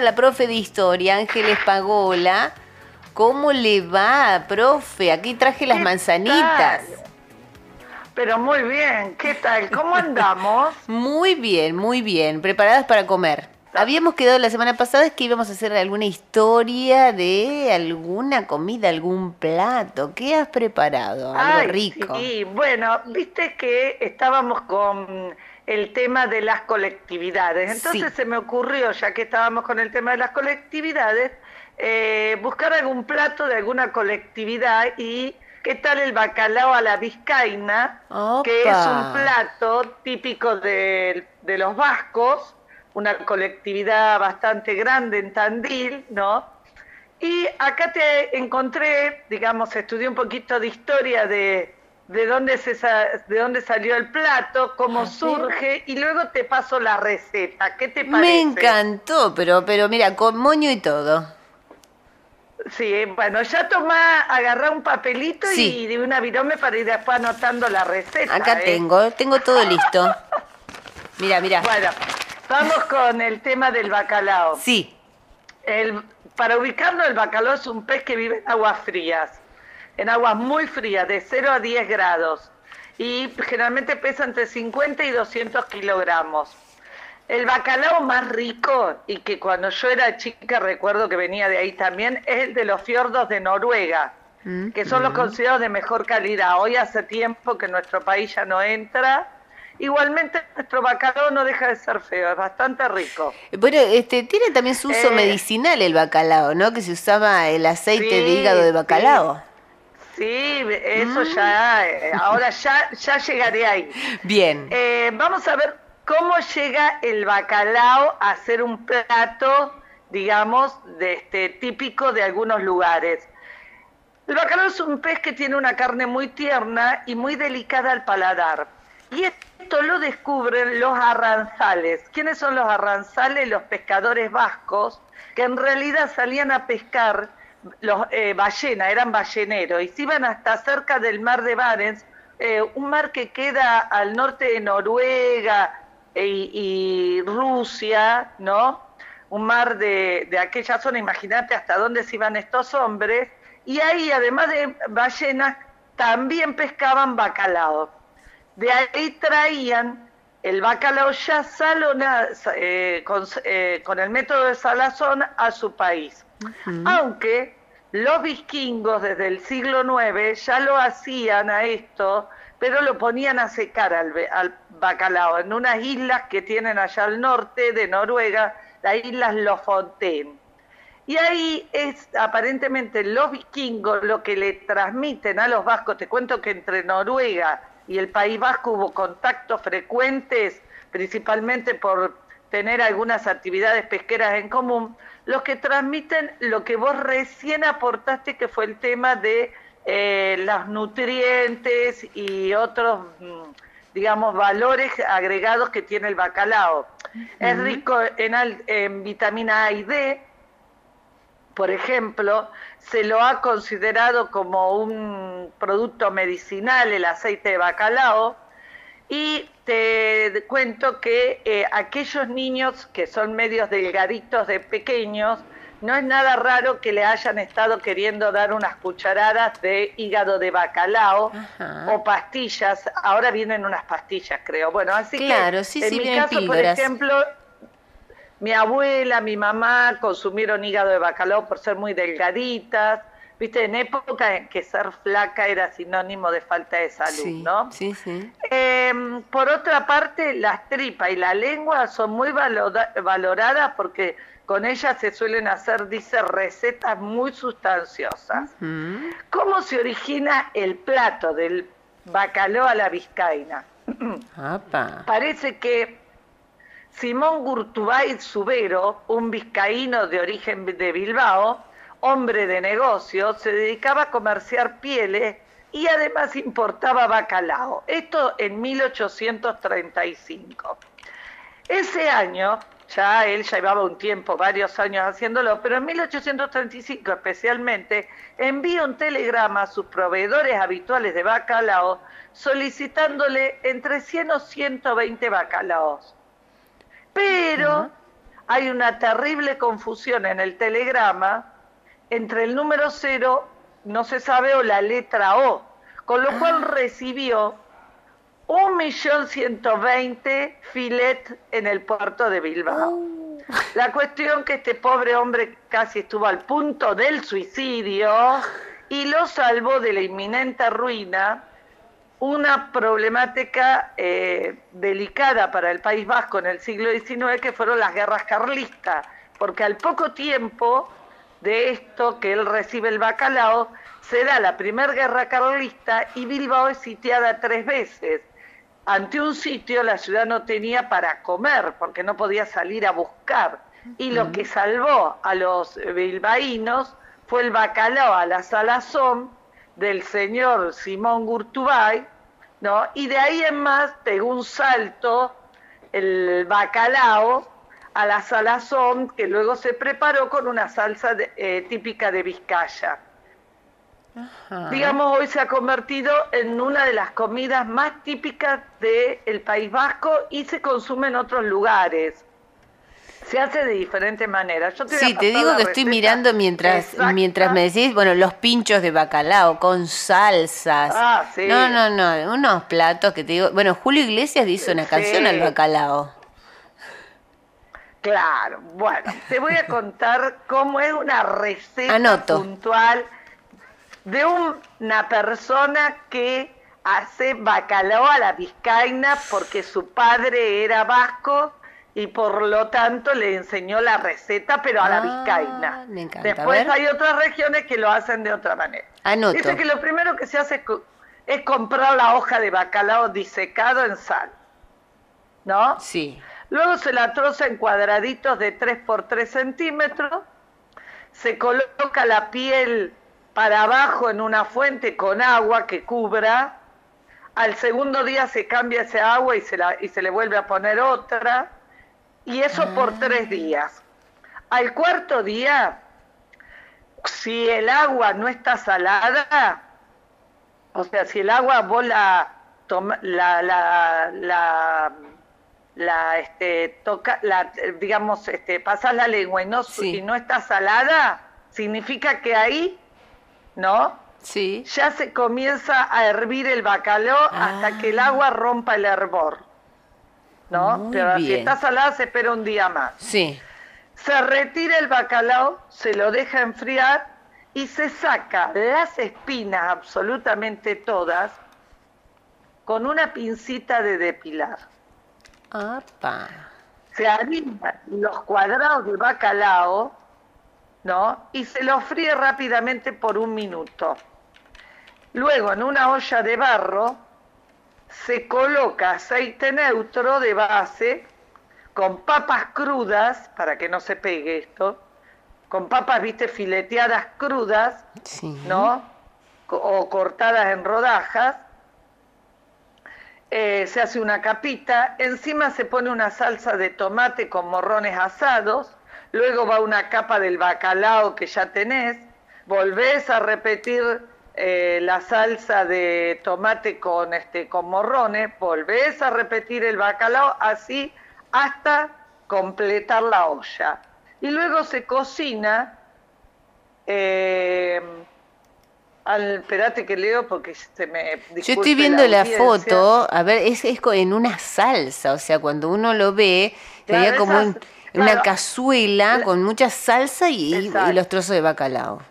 la profe de historia, Ángeles Pagola. ¿Cómo le va, profe? Aquí traje las ¿Qué manzanitas. tal? Pero muy bien, ¿qué tal? ¿Cómo andamos? Muy bien, muy bien. Preparadas para comer. Habíamos quedado la semana pasada que íbamos a hacer alguna historia de alguna comida, algún plato. ¿Qué has preparado? Algo Ay, rico. Sí, bueno, viste que estábamos con el tema de las colectividades. Entonces Sí. se me ocurrió, ya que estábamos con el tema de las colectividades, eh, buscar algún plato de alguna colectividad y qué tal el bacalao a la vizcaína, que es un plato típico de, de los vascos, una colectividad bastante grande en Tandil, ¿no? Y acá te encontré, digamos, estudié un poquito de historia de, de, dónde, se, sa- de dónde salió el plato, cómo A ver. surge, y luego te paso la receta. ¿Qué te parece? Me encantó, pero, pero mira, con moño y todo. Sí, bueno, ya tomá, agarrá un papelito Sí. y de una virome para ir después anotando la receta. Acá ¿eh? tengo, tengo todo listo. Mira, mira. Bueno, vamos con el tema del bacalao. Sí, El, para ubicarlo, el bacalao es un pez que vive en aguas frías, en aguas muy frías, de 0 a 10 grados, y generalmente pesa entre 50 y 200 kilogramos. El bacalao más rico, y que cuando yo era chica recuerdo que venía de ahí también, es el de los fiordos de Noruega, Mm, que son los considerados de mejor calidad. Hoy hace tiempo que nuestro país ya no entra. Igualmente nuestro bacalao no deja de ser feo, es bastante rico. Bueno, este tiene también su uso Eh. medicinal el bacalao, ¿no? Que se usaba el aceite de hígado de bacalao. Sí, eso Mm. ya, eh, ahora ya, ya llegaré ahí. Bien. Eh, vamos a ver cómo llega el bacalao a ser un plato, digamos, de este, típico de algunos lugares. El bacalao es un pez que tiene una carne muy tierna y muy delicada al paladar. Y esto lo descubren los arranzales. ¿Quiénes son los arranzales? Los pescadores vascos, que en realidad salían a pescar los eh, ballena, eran balleneros, y se iban hasta cerca del mar de Barents, eh, un mar que queda al norte de Noruega e- y Rusia, ¿no? Un mar de, de aquella zona, imagínate hasta dónde se iban estos hombres, y ahí, además de ballenas, también pescaban bacalao. De ahí traían el bacalao ya salona, eh, con, eh, con el método de salazón a su país. Aunque los vikingos desde el siglo IX ya lo hacían a esto, pero lo ponían a secar al, al bacalao en unas islas que tienen allá al norte de Noruega, las islas Lofoten. Y ahí es aparentemente los vikingos lo que le transmiten a los vascos. Te cuento que entre Noruega y el País Vasco hubo contactos frecuentes, principalmente por tener algunas actividades pesqueras en común, los que transmiten lo que vos recién aportaste, que fue el tema de eh, los nutrientes y otros, mm, digamos, valores agregados que tiene el bacalao. Es rico en, vitamina A y D, por ejemplo, se lo ha considerado como un producto medicinal el aceite de bacalao y te cuento que eh, aquellos niños que son medios delgaditos de pequeños, no es nada raro que le hayan estado queriendo dar unas cucharadas de hígado de bacalao Ajá. o pastillas. Ahora vienen unas pastillas, creo. Bueno, así Claro, que sí, en sí, mi caso, por píldoras. ejemplo, mi abuela, mi mamá consumieron hígado de bacalao por ser muy delgaditas. Viste, en época en que ser flaca era sinónimo de falta de salud, sí, ¿no? sí, sí. Eh, por otra parte, las tripas y la lengua son muy valoradas porque con ellas se suelen hacer, dice, recetas muy sustanciosas. ¿Cómo se origina el plato del bacalao a la vizcaína? apa. Parece que Simón Gurtubay Subero, un vizcaíno de origen de Bilbao, hombre de negocios, se dedicaba a comerciar pieles y además importaba bacalao. Esto en 1835. Ese año, ya él llevaba un tiempo, varios años haciéndolo, pero en 1835 especialmente, envía un telegrama a sus proveedores habituales de bacalao solicitándole entre 100 o 120 bacalaos. Pero hay una terrible confusión en el telegrama entre el número cero, no se sabe, o la letra O, con lo cual Ah. recibió un millón ciento veinte filet en el puerto de Bilbao. Uh. La cuestión que este pobre hombre casi estuvo al punto del suicidio y lo salvó de la inminente ruina, una problemática eh, delicada para el País Vasco en el siglo XIX que fueron las guerras carlistas, porque al poco tiempo de esto que él recibe el bacalao, se da la primera guerra carlista y Bilbao es sitiada tres veces. Ante un sitio la ciudad no tenía para comer porque no podía salir a buscar. Y lo que salvó a los bilbaínos fue el bacalao a la salazón del señor Simón Gurtubay, ¿no? Y de ahí en más pegó un salto el bacalao a la salazón que luego se preparó con una salsa de- eh, típica de Vizcaya. Ajá. Digamos, hoy se ha convertido en una de las comidas más típicas del País Vasco y se consume en otros lugares. Se hace de diferentes maneras. Yo te Sí, te digo que estoy mirando mientras, exacta. mientras me decís, bueno, los pinchos de bacalao con salsas. Ah, sí. No, no, no, unos platos que te digo. Bueno, Julio Iglesias hizo una Sí. canción al bacalao. Claro, bueno, te voy a contar cómo es una receta Anoto. puntual de una persona que hace bacalao a la vizcaína porque su padre era vasco y por lo tanto le enseñó la receta, pero a la Ah, vizcaína. me encanta, Después hay otras regiones que lo hacen de otra manera. Anoto. Dice que lo primero que se hace es comprar la hoja de bacalao disecado en sal. ¿No? Sí. Luego se la troza en cuadraditos de 3 por 3 centímetros. Se coloca la piel para abajo en una fuente con agua que cubra. Al segundo día se cambia ese agua y se, la- y se le vuelve a poner otra. Y eso por tres días. Al cuarto día, si el agua no está salada, o sea, si el agua vos la, toma- la, la, la, la, este, toca, la, digamos, este, pasas la lengua y no, Sí. y no está salada, significa que ahí, ¿no? Sí. Ya se comienza a hervir el bacalao Ah. hasta que el agua rompa el hervor, ¿no? Muy Pero si bien. está salada se espera un día más. Sí. Se retira el bacalao, se lo deja enfriar y se saca las espinas absolutamente todas con una pincita de depilar. Apa. Se harinan los cuadrados de bacalao, ¿no? Y se los fríe rápidamente por un minuto. Luego, en una olla de barro, se coloca aceite neutro de base con papas crudas, para que no se pegue esto, con papas, viste, fileteadas crudas, Sí. ¿no? O cortadas en rodajas. Eh, se hace una capita, encima se pone una salsa de tomate con morrones asados, luego va una capa del bacalao que ya tenés, volvés a repetir eh, la salsa de tomate con, este, con morrones, volvés a repetir el bacalao así hasta completar la olla. Y luego se cocina eh, al, espérate que leo porque se me. Yo estoy viendo la, foto, a ver, es, es en una salsa, o sea, cuando uno lo ve, Claro, sería como esas- un- claro. una cazuela La- con mucha salsa y los trozos de bacalao.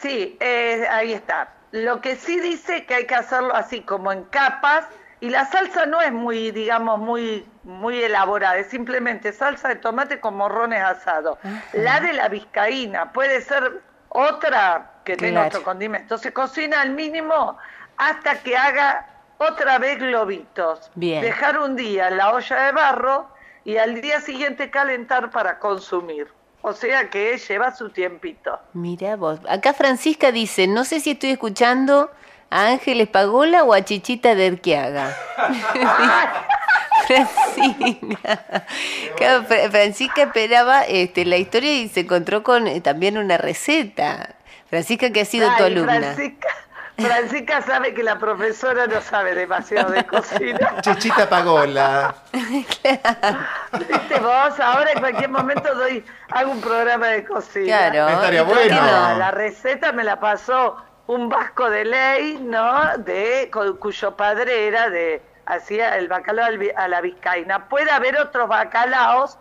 Sí, eh, ahí está. Lo que sí dice que hay que hacerlo así como en capas y la salsa no es muy, digamos, muy, muy elaborada, es simplemente salsa de tomate con morrones asados. La de la vizcaína puede ser otra que tenga Claro. otro condimento. Se cocina al mínimo hasta que haga otra vez globitos. Bien. Dejar un día en la olla de barro y al día siguiente calentar para consumir. O sea que lleva su tiempito. Mira vos. Acá Francisca dice, no sé si estoy escuchando a Ángeles Pagola o a Chichita de Erquiaga. Francisca. Claro, Francisca esperaba este, la historia y se encontró con eh, también una receta. Francisca que ha sido tu alumna. Francisca, Francisca sabe que la profesora no sabe demasiado de cocina. Chichita Pagola. Viste vos, ahora en cualquier momento doy, hago un programa de cocina. Claro. Estaría ¿y por qué bueno. La, receta me la pasó un vasco de ley, ¿no? De cu- cuyo padre era de hacía el bacalao al vi- a la vizcaína. Puede haber otros bacalaos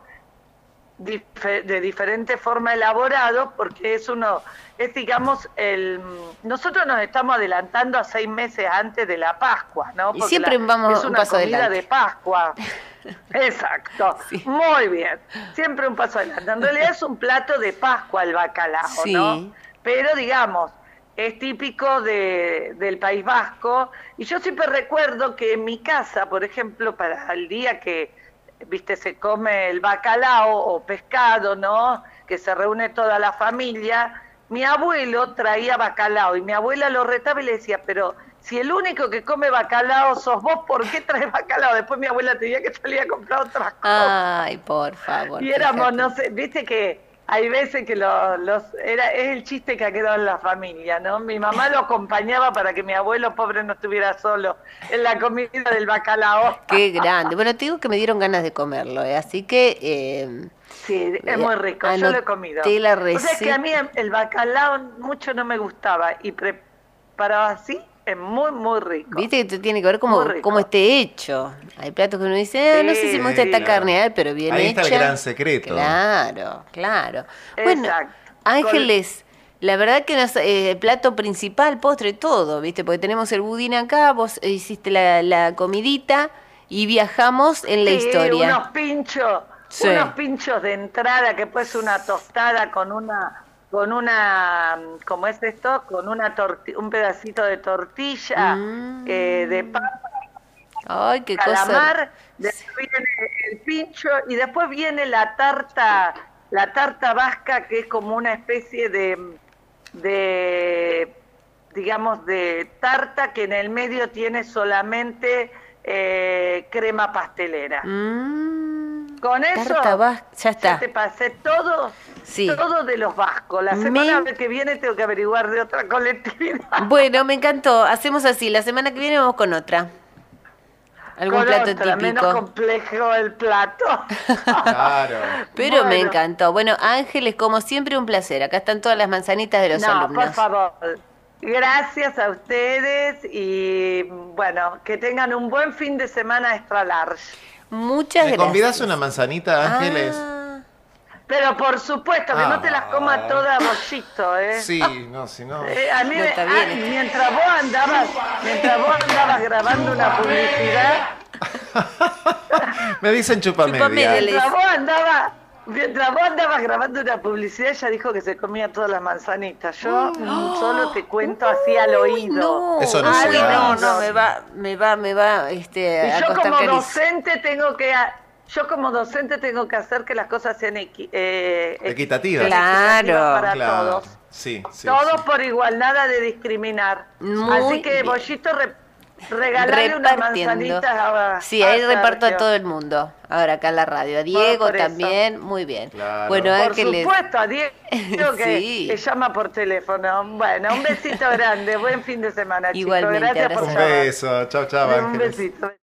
de diferente forma elaborados porque es uno es digamos el nosotros nos estamos adelantando a seis meses antes de la Pascua, ¿no? Y siempre la- vamos es un una paso comida adelante. de Pascua. Exacto. Sí. Muy bien. Siempre un paso adelante. En realidad es un plato de Pascua el bacalao, Sí. ¿no? Pero digamos, es típico de, del País Vasco. Y yo siempre recuerdo que en mi casa, por ejemplo, para el día que, viste, se come el bacalao o pescado, ¿no? Que se reúne toda la familia. Mi abuelo traía bacalao y mi abuela lo retaba y le decía, pero si el único que come bacalao sos vos, ¿por qué traes bacalao? Después mi abuela tenía que salir a comprar otras cosas. Ay, por favor. Y éramos, fíjate. no sé, viste que hay veces que lo- los, era, es el chiste que ha quedado en la familia, ¿no? Mi mamá lo acompañaba para que mi abuelo pobre no estuviera solo en la comida del bacalao. Qué grande. Bueno, te digo que me dieron ganas de comerlo, ¿eh? así que... eh, Sí, es muy rico, yo lo he comido. La O sea que a mí el bacalao mucho no me gustaba y preparado así es muy, muy rico. Viste que te tiene que ver cómo, cómo esté hecho. Hay platos que uno dice, "Ah, no sé si me gusta Sí, esta carne, pero bien Ahí hecha. está el gran secreto. Claro, claro. Bueno. Ángeles, la verdad que nos, eh, plato principal, postre, todo, ¿viste? Porque tenemos el budín acá, vos hiciste la, la comidita y viajamos en la Sí, historia. Unos pinchos, Sí. unos pinchos de entrada que puede ser una tostada con una, con una, ¿cómo es esto? Con una torti- un pedacito de tortilla, Mm. eh, de papa, Ay, qué cosa. calamar, después viene el pincho y después viene la tarta, la tarta vasca que es como una especie de, de digamos, de tarta que en el medio tiene solamente eh, crema pastelera. Mm, Con eso tarta vas- ya está. te pasé todo, Sí. todo de los vascos. La Me- semana que viene tengo que averiguar de otra colectividad. Bueno, me encantó. Hacemos así. La semana que viene vamos con otra. Algún Con plato otra, menos típico. complejo el plato. Claro. Pero me encantó. Bueno, Ángeles, como siempre, un placer. Acá están todas las manzanitas de los no, alumnos. por favor. Gracias a ustedes y bueno, que tengan un buen fin de semana extra large. Muchas ¿Me gracias. convidas una manzanita, Ángeles? Ah, Pero por supuesto que no te las coma Ah. todas bollito, ¿eh? Sí, no, si no. Eh, a mí No, ah, mientras vos andabas, mientras vos andabas grabando una publicidad, Me dicen chupamedia. Chupamedia, mientras vos andabas, mientras vos andabas grabando una publicidad, ella dijo que se comía todas las manzanitas. Yo solo te cuento así al oído. no. Eso no Ay, se no, hace. no, me va, me va, me va, este, Y a yo como docente tengo que yo como docente tengo que hacer que las cosas sean equi- eh, equi- Equitativas. Claro. para Claro. todos. Sí, sí. todos sí. por igual, nada de discriminar. Muy Así que bien. Bollito regalarle Repartiendo. Sí, ahí reparto a todo el mundo. Ahora acá en la radio. A Diego también, muy bien. Claro. Bueno, Por Ángeles. supuesto, a Diego que, Sí. que llama por teléfono. Bueno, un besito grande, buen fin de semana, Igualmente, chicos. Gracias por. Un beso. Chao, chao, Un besito.